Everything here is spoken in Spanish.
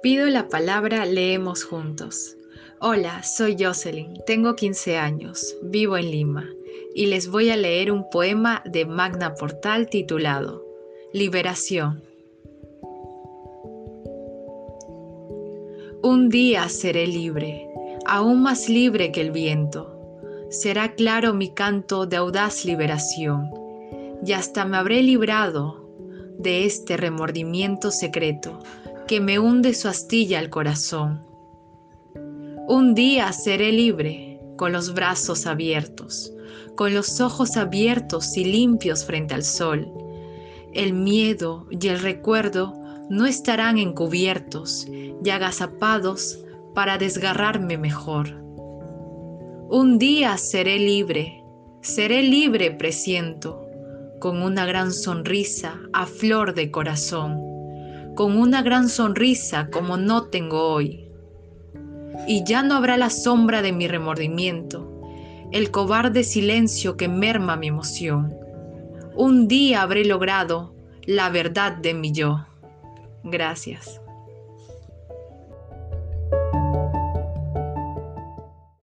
Pido la palabra, leemos juntos. Hola, soy Jocelyn, tengo 15 años, vivo en Lima y les voy a leer un poema de Magna Portal titulado Liberación. Un día seré libre, aún más libre que el viento. Será claro mi canto de audaz liberación y hasta me habré librado de este remordimiento secreto que me hunde su astilla al corazón. Un día seré libre, con los brazos abiertos, con los ojos abiertos y limpios frente al sol. El miedo y el recuerdo no estarán encubiertos y agazapados para desgarrarme mejor. Un día seré libre, seré libre, presiento, con una gran sonrisa a flor de corazón, con una gran sonrisa como no tengo hoy. Y ya no habrá la sombra de mi remordimiento, el cobarde silencio que merma mi emoción. Un día habré logrado la verdad de mi yo. Gracias.